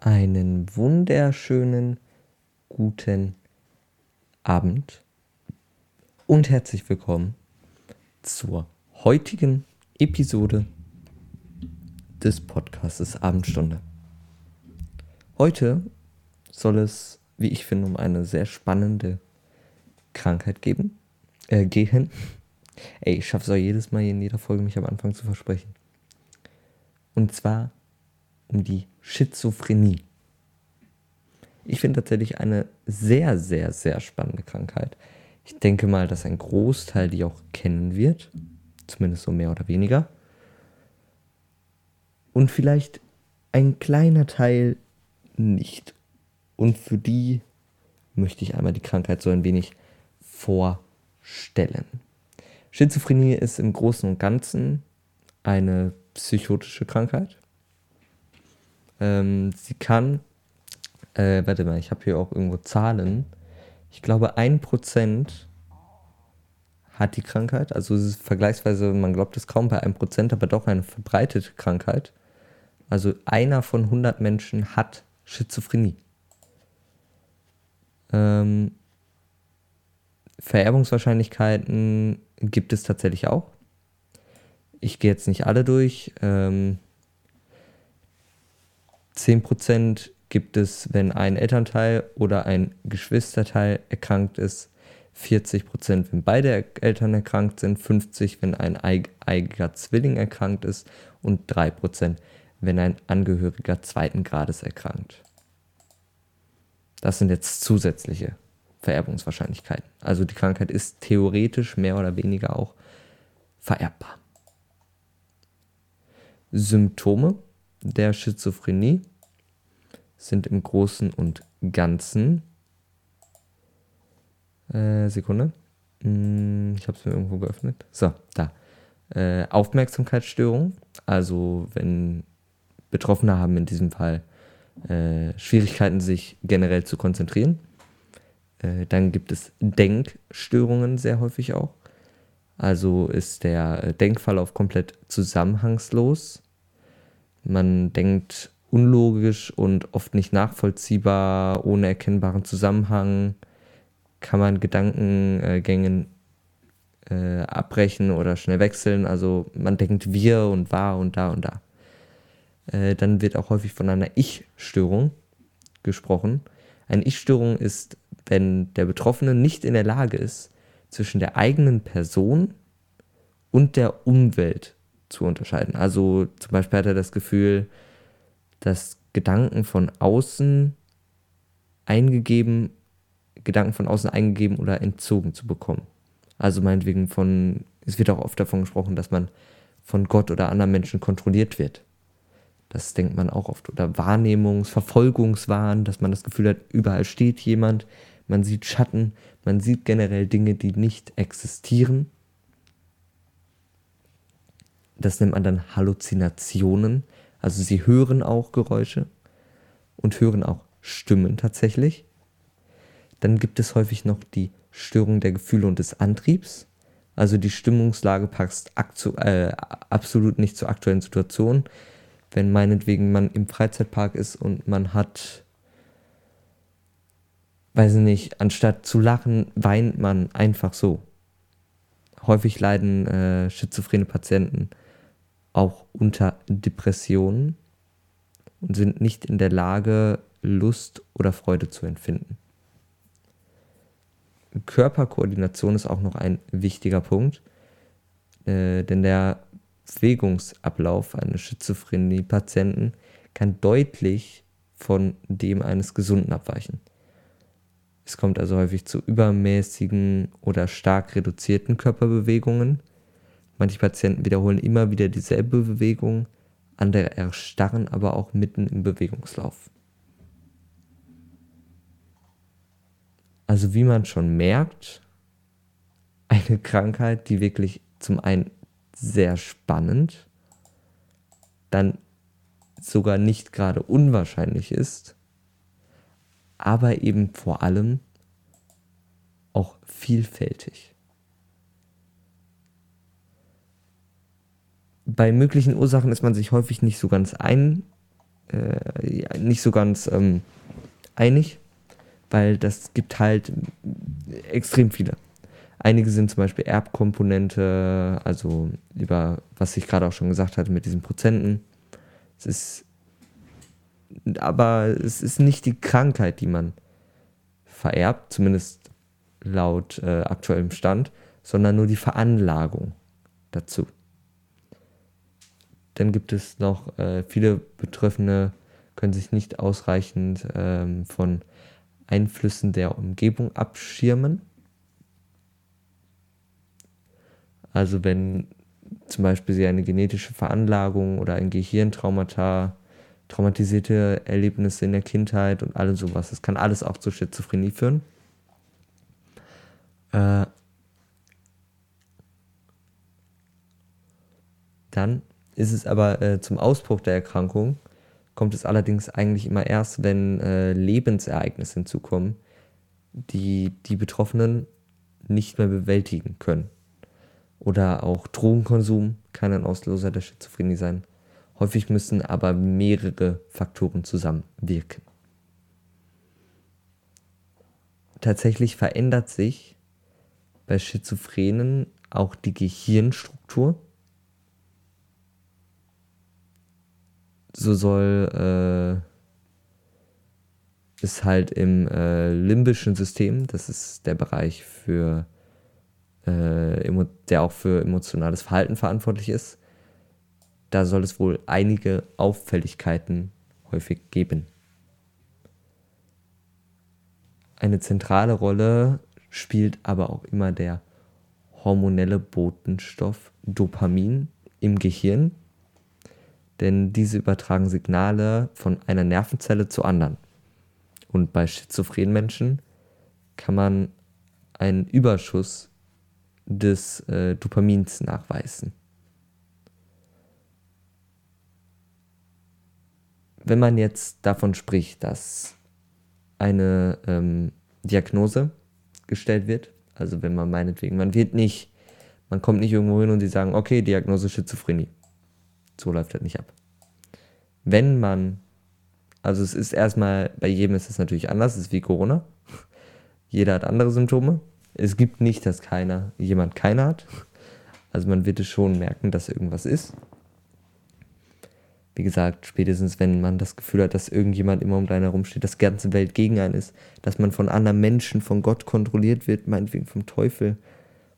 Einen wunderschönen guten Abend und herzlich willkommen zur heutigen Episode des Podcasts Abendstunde. Heute soll es, wie ich finde, um eine sehr spannende Krankheit geben, äh, gehen. Ey, ich schaffe es auch jedes Mal in jeder Folge, mich am Anfang zu versprechen. Und zwar um die Schizophrenie. Ich finde tatsächlich eine sehr, sehr, sehr spannende Krankheit. Ich denke mal, dass ein Großteil die auch kennen wird. Zumindest so mehr oder weniger. Und vielleicht ein kleiner Teil nicht. Und für die möchte ich einmal die Krankheit so ein wenig vorstellen. Schizophrenie ist im Großen und Ganzen eine psychotische Krankheit. Ähm, sie kann, äh, warte mal, ich habe hier auch irgendwo Zahlen. Ich glaube, ein Prozent hat die Krankheit. Also es ist vergleichsweise, man glaubt es kaum bei einem Prozent, aber doch eine verbreitete Krankheit. Also einer von 100 Menschen hat Schizophrenie. Ähm, Vererbungswahrscheinlichkeiten gibt es tatsächlich auch. Ich gehe jetzt nicht alle durch. Ähm, 10% gibt es, wenn ein Elternteil oder ein Geschwisterteil erkrankt ist. 40%, wenn beide Eltern erkrankt sind. 50%, wenn ein eigiger Zwilling erkrankt ist. Und 3%, wenn ein Angehöriger zweiten Grades erkrankt. Das sind jetzt zusätzliche Vererbungswahrscheinlichkeiten. Also die Krankheit ist theoretisch mehr oder weniger auch vererbbar. Symptome der Schizophrenie sind im Großen und Ganzen. Äh, Sekunde. Hm, ich habe es mir irgendwo geöffnet. So, da. Äh, Aufmerksamkeitsstörung. Also, wenn Betroffene haben in diesem Fall äh, Schwierigkeiten, sich generell zu konzentrieren. Äh, dann gibt es Denkstörungen sehr häufig auch. Also ist der Denkverlauf komplett zusammenhangslos. Man denkt unlogisch und oft nicht nachvollziehbar, ohne erkennbaren Zusammenhang, kann man Gedankengängen äh, abbrechen oder schnell wechseln. Also man denkt wir und war und da und da. Äh, dann wird auch häufig von einer Ich-Störung gesprochen. Eine Ich-Störung ist, wenn der Betroffene nicht in der Lage ist, zwischen der eigenen Person und der Umwelt zu unterscheiden. Also zum Beispiel hat er das Gefühl, dass Gedanken von außen eingegeben, Gedanken von außen eingegeben oder entzogen zu bekommen. Also meinetwegen von, es wird auch oft davon gesprochen, dass man von Gott oder anderen Menschen kontrolliert wird. Das denkt man auch oft. Oder Wahrnehmungs-, Verfolgungswahn, dass man das Gefühl hat, überall steht jemand, man sieht Schatten, man sieht generell Dinge, die nicht existieren. Das nennt man dann Halluzinationen. Also sie hören auch Geräusche und hören auch Stimmen tatsächlich. Dann gibt es häufig noch die Störung der Gefühle und des Antriebs. Also die Stimmungslage passt äh, absolut nicht zur aktuellen Situation. Wenn meinetwegen man im Freizeitpark ist und man hat, weiß ich nicht, anstatt zu lachen, weint man einfach so. Häufig leiden äh, schizophrene Patienten auch unter Depressionen und sind nicht in der Lage, Lust oder Freude zu empfinden. Körperkoordination ist auch noch ein wichtiger Punkt, äh, denn der Bewegungsablauf eines Schizophrenie-Patienten kann deutlich von dem eines Gesunden abweichen. Es kommt also häufig zu übermäßigen oder stark reduzierten Körperbewegungen, Manche Patienten wiederholen immer wieder dieselbe Bewegung, andere erstarren aber auch mitten im Bewegungslauf. Also wie man schon merkt, eine Krankheit, die wirklich zum einen sehr spannend, dann sogar nicht gerade unwahrscheinlich ist, aber eben vor allem auch vielfältig. Bei möglichen Ursachen ist man sich häufig nicht so ganz einig, äh, nicht so ganz ähm, einig, weil das gibt halt extrem viele. Einige sind zum Beispiel Erbkomponente, also über was ich gerade auch schon gesagt hatte mit diesen Prozenten. Es ist, aber es ist nicht die Krankheit, die man vererbt, zumindest laut äh, aktuellem Stand, sondern nur die Veranlagung dazu. Dann gibt es noch äh, viele Betroffene, können sich nicht ausreichend ähm, von Einflüssen der Umgebung abschirmen. Also wenn zum Beispiel sie eine genetische Veranlagung oder ein Gehirntraumata, traumatisierte Erlebnisse in der Kindheit und alles sowas, das kann alles auch zu Schizophrenie führen. Äh, dann ist es aber äh, zum Ausbruch der Erkrankung, kommt es allerdings eigentlich immer erst, wenn äh, Lebensereignisse hinzukommen, die die Betroffenen nicht mehr bewältigen können. Oder auch Drogenkonsum kann ein Auslöser der Schizophrenie sein. Häufig müssen aber mehrere Faktoren zusammenwirken. Tatsächlich verändert sich bei Schizophrenen auch die Gehirnstruktur. So soll äh, es halt im äh, limbischen System, das ist der Bereich für äh, der auch für emotionales Verhalten verantwortlich ist, da soll es wohl einige Auffälligkeiten häufig geben. Eine zentrale Rolle spielt aber auch immer der hormonelle Botenstoff Dopamin im Gehirn, denn diese übertragen Signale von einer Nervenzelle zu anderen. Und bei schizophrenen Menschen kann man einen Überschuss des äh, Dopamins nachweisen. Wenn man jetzt davon spricht, dass eine ähm, Diagnose gestellt wird, also wenn man meinetwegen, man wird nicht, man kommt nicht irgendwo hin und sie sagen, okay, Diagnose Schizophrenie. So läuft das nicht ab. Wenn man, also es ist erstmal, bei jedem ist es natürlich anders, es ist wie Corona. Jeder hat andere Symptome es gibt nicht, dass keiner, jemand keine hat. Also man wird es schon merken, dass irgendwas ist. Wie gesagt, spätestens wenn man das Gefühl hat, dass irgendjemand immer um einen herumsteht, dass die ganze Welt gegen einen ist, dass man von anderen Menschen, von Gott kontrolliert wird, meinetwegen vom Teufel,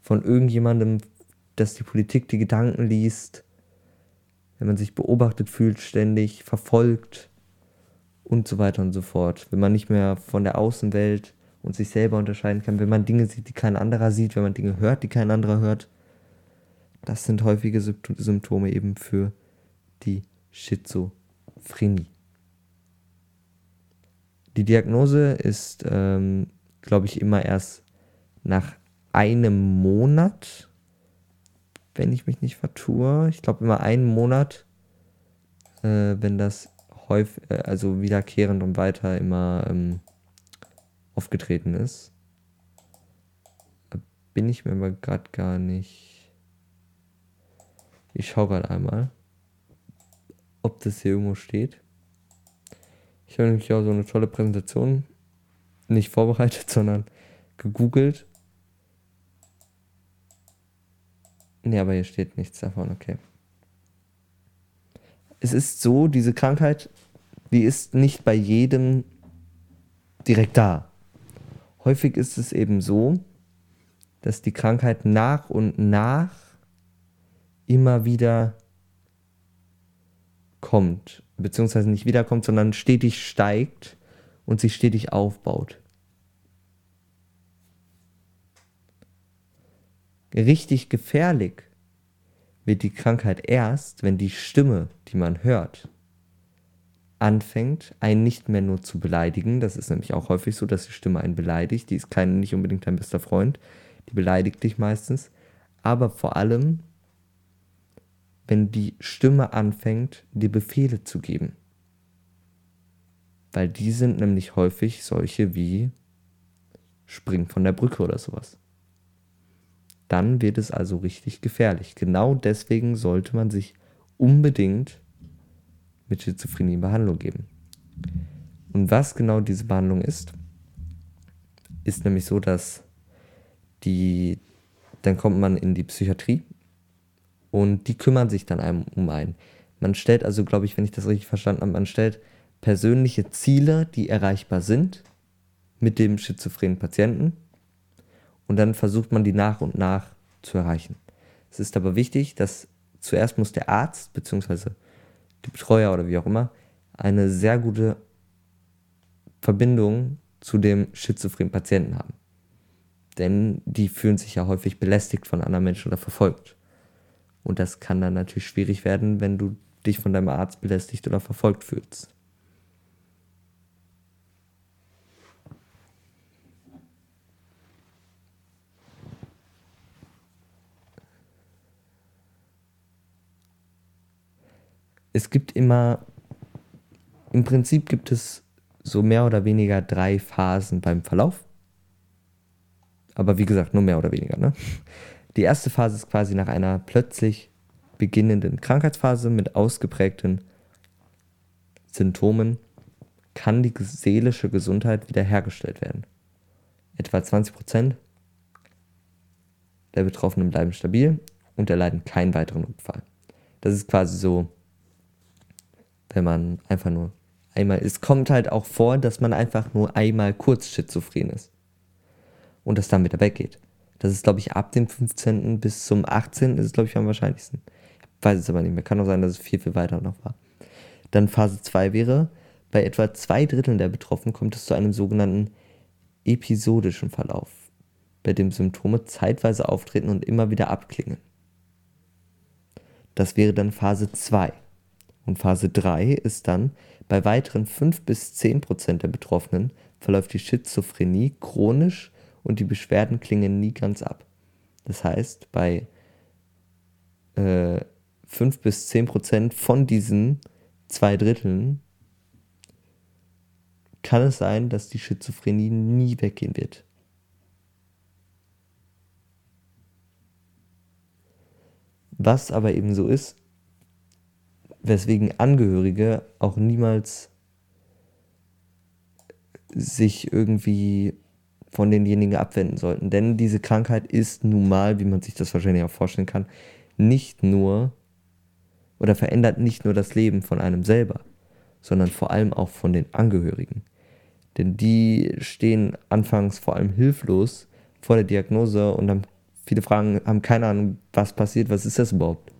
von irgendjemandem, dass die Politik die Gedanken liest, wenn man sich beobachtet fühlt, ständig verfolgt und so weiter und so fort. Wenn man nicht mehr von der Außenwelt und sich selber unterscheiden kann, wenn man Dinge sieht, die kein anderer sieht, wenn man Dinge hört, die kein anderer hört. Das sind häufige Symptome eben für die Schizophrenie. Die Diagnose ist, ähm, glaube ich, immer erst nach einem Monat, wenn ich mich nicht vertue. Ich glaube immer einen Monat, äh, wenn das häufig, äh, also wiederkehrend und weiter immer ähm, aufgetreten ist. Bin ich mir aber gerade gar nicht. Ich schaue gerade einmal, ob das hier irgendwo steht. Ich habe nämlich auch so eine tolle Präsentation nicht vorbereitet, sondern gegoogelt. Nee, aber hier steht nichts davon, okay. Es ist so, diese Krankheit, die ist nicht bei jedem direkt da häufig ist es eben so, dass die Krankheit nach und nach immer wieder kommt, beziehungsweise nicht wiederkommt, sondern stetig steigt und sich stetig aufbaut. Richtig gefährlich wird die Krankheit erst, wenn die Stimme, die man hört, anfängt, einen nicht mehr nur zu beleidigen. Das ist nämlich auch häufig so, dass die Stimme einen beleidigt. Die ist kein, nicht unbedingt dein bester Freund. Die beleidigt dich meistens. Aber vor allem, wenn die Stimme anfängt, dir Befehle zu geben. Weil die sind nämlich häufig solche wie spring von der Brücke oder sowas. Dann wird es also richtig gefährlich. Genau deswegen sollte man sich unbedingt mit Schizophrenie in Behandlung geben. Und was genau diese Behandlung ist, ist nämlich so, dass die, dann kommt man in die Psychiatrie und die kümmern sich dann einem um einen. Man stellt also, glaube ich, wenn ich das richtig verstanden habe, man stellt persönliche Ziele, die erreichbar sind, mit dem schizophrenen Patienten und dann versucht man die nach und nach zu erreichen. Es ist aber wichtig, dass zuerst muss der Arzt bzw. die Betreuer oder wie auch immer eine sehr gute Verbindung zu dem schizophrenen Patienten haben. Denn die fühlen sich ja häufig belästigt von anderen Menschen oder verfolgt. Und das kann dann natürlich schwierig werden, wenn du dich von deinem Arzt belästigt oder verfolgt fühlst. Es gibt immer, im Prinzip gibt es so mehr oder weniger drei Phasen beim Verlauf. Aber wie gesagt, nur mehr oder weniger. Ne? Die erste Phase ist quasi nach einer plötzlich beginnenden Krankheitsphase mit ausgeprägten Symptomen kann die seelische Gesundheit wiederhergestellt werden. Etwa 20% der Betroffenen bleiben stabil und erleiden keinen weiteren Rückfall. Das ist quasi so, wenn man einfach nur einmal, es kommt halt auch vor, dass man einfach nur einmal kurz schizophren ist und das dann wieder weggeht. Das ist, glaube ich, ab dem 15. bis zum 18. ist es, glaube ich, am wahrscheinlichsten. Ich weiß es aber nicht mehr. Kann auch sein, dass es viel, viel weiter noch war. Dann Phase 2 wäre, bei etwa zwei Dritteln der Betroffenen kommt es zu einem sogenannten episodischen Verlauf, bei dem Symptome zeitweise auftreten und immer wieder abklingen. Das wäre dann Phase 2. Und Phase 3 ist dann, bei weiteren 5 bis 10 Prozent der Betroffenen verläuft die Schizophrenie chronisch und die Beschwerden klingen nie ganz ab. Das heißt, bei äh, 5 bis 10 Prozent von diesen zwei Dritteln kann es sein, dass die Schizophrenie nie weggehen wird. Was aber eben so ist, weswegen Angehörige auch niemals sich irgendwie von denjenigen abwenden sollten. Denn diese Krankheit ist nun mal, wie man sich das wahrscheinlich auch vorstellen kann, nicht nur oder verändert nicht nur das Leben von einem selber, sondern vor allem auch von den Angehörigen. Denn die stehen anfangs vor allem hilflos vor der Diagnose und haben viele Fragen, haben keine Ahnung, was passiert, was ist das überhaupt.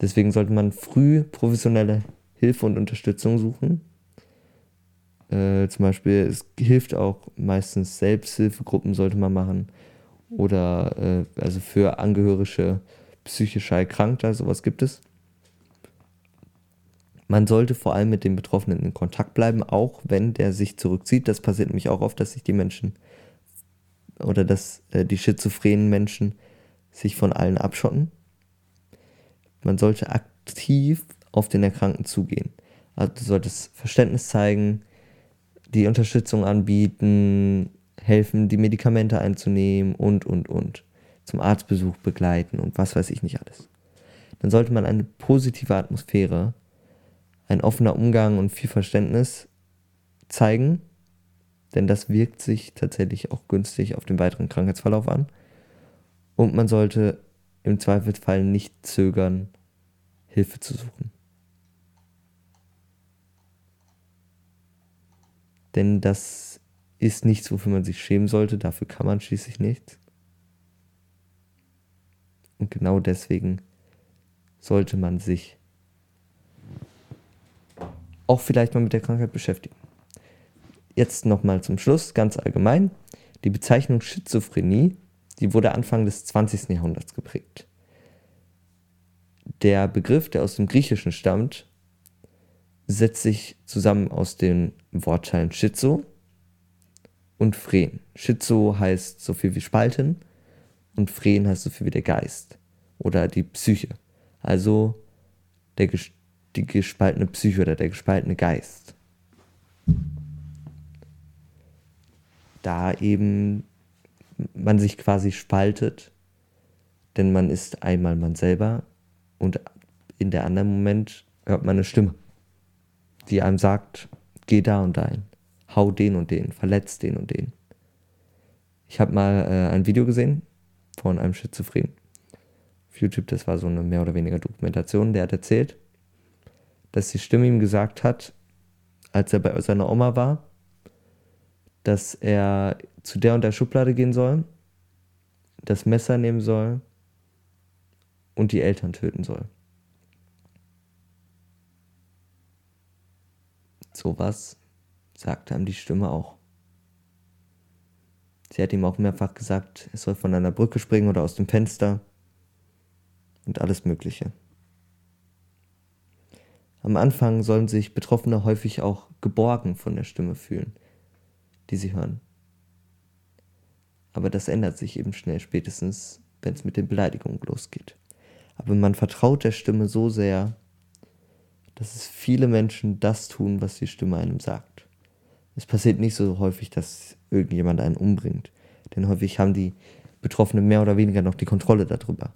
Deswegen sollte man früh professionelle Hilfe und Unterstützung suchen äh, zum Beispiel, es hilft auch meistens Selbsthilfegruppen sollte man machen. Oder äh, also für Angehörige psychischer Erkrankter, sowas gibt es. Man sollte vor allem mit dem Betroffenen in Kontakt bleiben, auch wenn der sich zurückzieht. Das passiert nämlich auch oft, dass sich die Menschen oder dass äh, die schizophrenen Menschen sich von allen abschotten. Man sollte aktiv auf den Erkrankten zugehen. Also du solltest Verständnis zeigen, die Unterstützung anbieten, helfen, die Medikamente einzunehmen und, und, und. Zum Arztbesuch begleiten und was weiß ich nicht alles. Dann sollte man eine positive Atmosphäre, ein offener Umgang und viel Verständnis zeigen, denn das wirkt sich tatsächlich auch günstig auf den weiteren Krankheitsverlauf an. Und man sollte im Zweifelsfall nicht zögern, Hilfe zu suchen. Denn das ist nichts, wofür man sich schämen sollte. Dafür kann man schließlich nichts. Und genau deswegen sollte man sich auch vielleicht mal mit der Krankheit beschäftigen. Jetzt nochmal zum Schluss, ganz allgemein. Die Bezeichnung Schizophrenie, die wurde Anfang des 20. Jahrhunderts geprägt. Der Begriff, der aus dem Griechischen stammt, setzt sich zusammen aus den Wortteilen Schizo und Phren. Schizo heißt so viel wie Spalten und Phren heißt so viel wie der Geist oder die Psyche. Also der, die gespaltene Psyche oder der gespaltene Geist. Da eben man sich quasi spaltet, denn man ist einmal man selber und in der anderen Moment hört man eine Stimme. die einem sagt, geh da und dahin, hau den und den, verletz den und den. Ich habe mal äh, ein Video gesehen von einem Schizophren. Auf YouTube, das war so eine mehr oder weniger Dokumentation, der hat erzählt, dass die Stimme ihm gesagt hat, als er bei seiner Oma war, dass er zu der und der Schublade gehen soll, das Messer nehmen soll und die Eltern töten soll. Sowas sagt einem die Stimme auch. Sie hat ihm auch mehrfach gesagt, er soll von einer Brücke springen oder aus dem Fenster und alles Mögliche. Am Anfang sollen sich Betroffene häufig auch geborgen von der Stimme fühlen, die sie hören. Aber das ändert sich eben schnell, spätestens wenn es mit den Beleidigungen losgeht. Aber man vertraut der Stimme so sehr, dass es viele Menschen das tun, was die Stimme einem sagt. Es passiert nicht so häufig, dass irgendjemand einen umbringt, denn häufig haben die Betroffenen mehr oder weniger noch die Kontrolle darüber.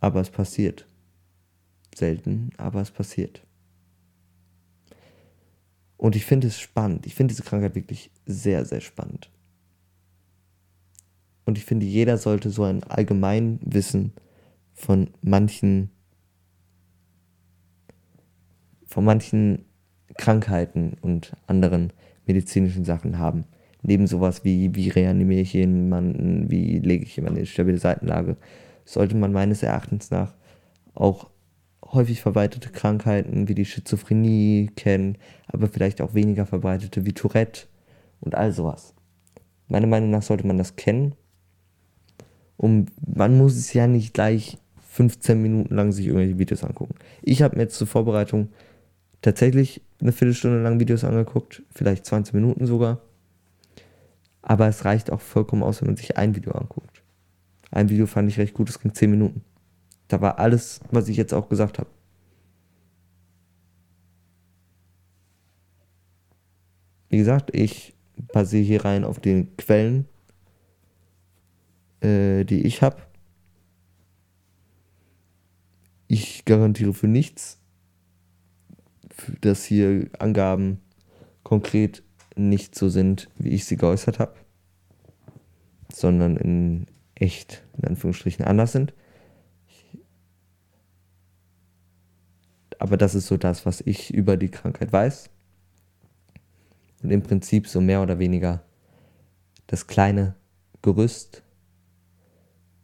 Aber es passiert selten, aber es passiert. Und ich finde es spannend. Ich finde diese Krankheit wirklich sehr, sehr spannend. Und ich finde, jeder sollte so ein Allgemeinwissen von manchen, von manchen Krankheiten und anderen medizinischen Sachen haben. Neben sowas wie, wie reanimiere ich jemanden, wie lege ich jemanden in stabile Seitenlage, sollte man meines Erachtens nach auch häufig verbreitete Krankheiten wie die Schizophrenie kennen, aber vielleicht auch weniger verbreitete wie Tourette und all sowas. Meiner Meinung nach sollte man das kennen. Und man muss es ja nicht gleich 15 Minuten lang sich irgendwelche Videos angucken. Ich habe mir jetzt zur Vorbereitung tatsächlich eine Viertelstunde lang Videos angeguckt, vielleicht 20 Minuten sogar. Aber es reicht auch vollkommen aus, wenn man sich ein Video anguckt. Ein Video fand ich recht gut, es ging 10 Minuten. Da war alles, was ich jetzt auch gesagt habe. Wie gesagt, ich basiere hier rein auf den Quellen, äh, die ich habe. Ich garantiere für nichts, dass hier Angaben konkret nicht so sind, wie ich sie geäußert habe, sondern in echt, in Anführungsstrichen, anders sind. Aber das ist so das, was ich über die Krankheit weiß. Und im Prinzip so mehr oder weniger das kleine Gerüst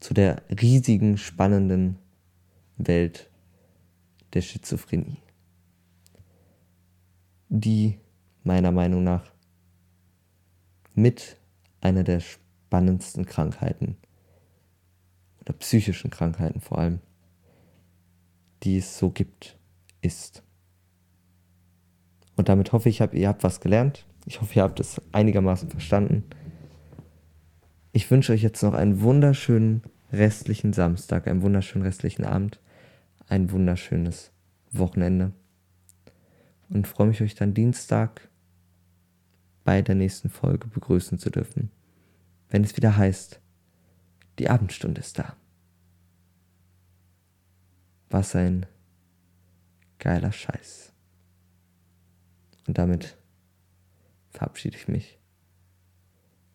zu der riesigen, spannenden Welt der Schizophrenie, die meiner Meinung nach mit einer der spannendsten Krankheiten oder psychischen Krankheiten vor allem, die es so gibt ist. Und damit hoffe ich, ihr habt was gelernt. Ich hoffe, ihr habt es einigermaßen verstanden. Ich wünsche euch jetzt noch einen wunderschönen restlichen Samstag, einen wunderschönen restlichen Abend, ein wunderschönes Wochenende. Und freue mich, euch dann Dienstag bei der nächsten Folge begrüßen zu dürfen, wenn es wieder heißt, die Abendstunde ist da. Was ein Geiler Scheiß. Und damit verabschiede ich mich.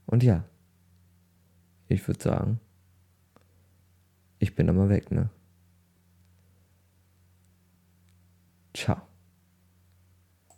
Und ja, ich würde sagen, ich bin immer weg, ne? Ciao.